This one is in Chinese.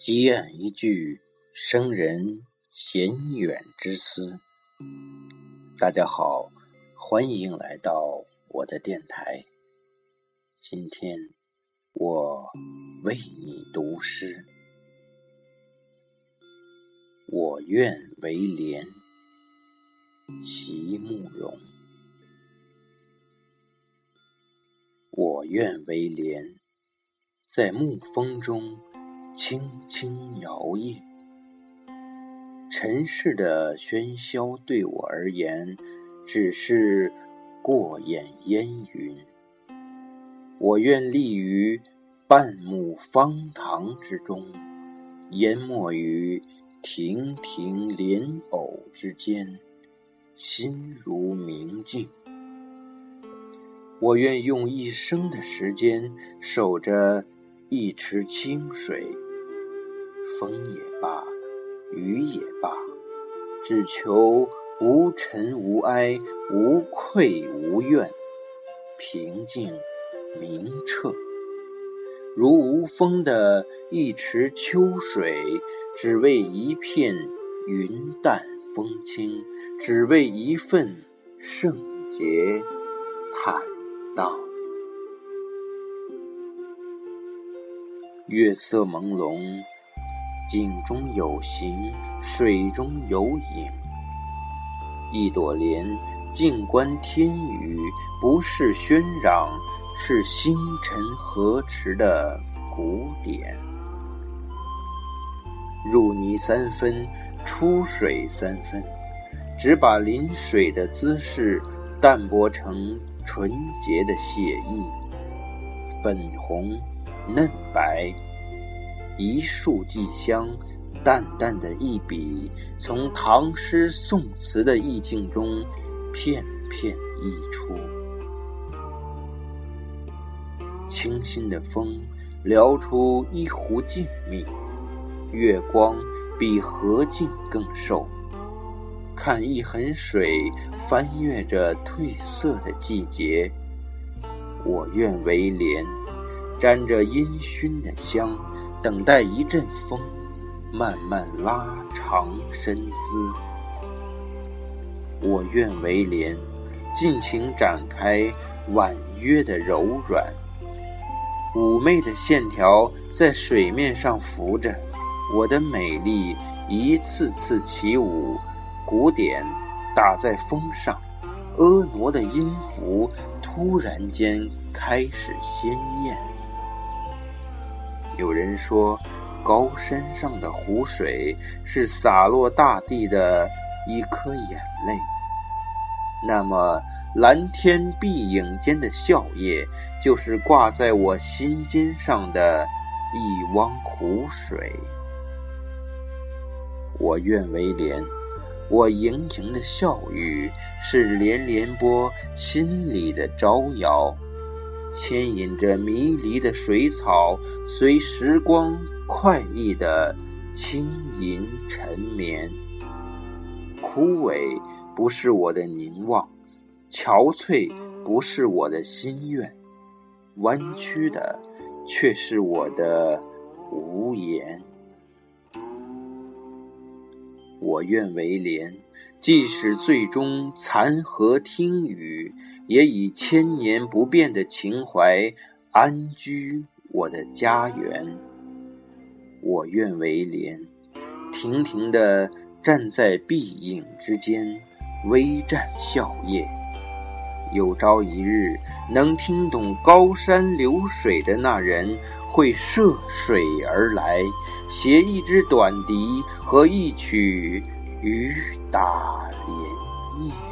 积怨一句生人闲远之思。大家好，欢迎来到我的电台。今天我为你读诗。我愿为莲，席慕容。我愿为莲，在暮风中。轻轻摇曳，尘世的喧嚣对我而言，只是过眼烟云。我愿立于半亩方塘之中，淹没于亭亭莲藕之间，心如明镜。我愿用一生的时间守着一池清水。风也罢，雨也罢，只求无尘无埃，无愧无怨，平静明澈，如无风的一池秋水，只为一片云淡风轻，只为一份圣洁坦荡。月色朦胧。井中有形，水中有影。一朵莲，静观天宇，不是喧嚷，是星辰河池的古典。入泥三分，出水三分，只把临水的姿势淡泊成纯洁的写意，粉红，嫩白。一树寄香，淡淡的一笔，从唐诗宋词的意境中片片溢出。清新的风撩出一湖静谧，月光比荷镜更瘦。看一痕水翻越着褪色的季节，我愿为莲，沾着烟熏的香。等待一阵风，慢慢拉长身姿。我愿为莲，尽情展开婉约的柔软，妩媚的线条在水面上浮着，我的美丽一次次起舞，鼓点打在风上，婀娜的音符突然间开始鲜艳。有人说，高山上的湖水是洒落大地的一颗眼泪。那么，蓝天碧影间的笑靥，就是挂在我心尖上的一汪湖水。我愿为莲，我盈盈的笑语，是连连波心里的招摇。牵引着迷离的水草，随时光快意的轻吟沉眠。枯萎不是我的凝望，憔悴不是我的心愿，弯曲的却是我的无言。我愿为莲，即使最终残荷听雨。也以千年不变的情怀安居我的家园。我愿为莲，亭亭地站在碧影之间，微绽笑靥。有朝一日能听懂高山流水的那人，会涉水而来，携一支短笛和一曲雨打涟漪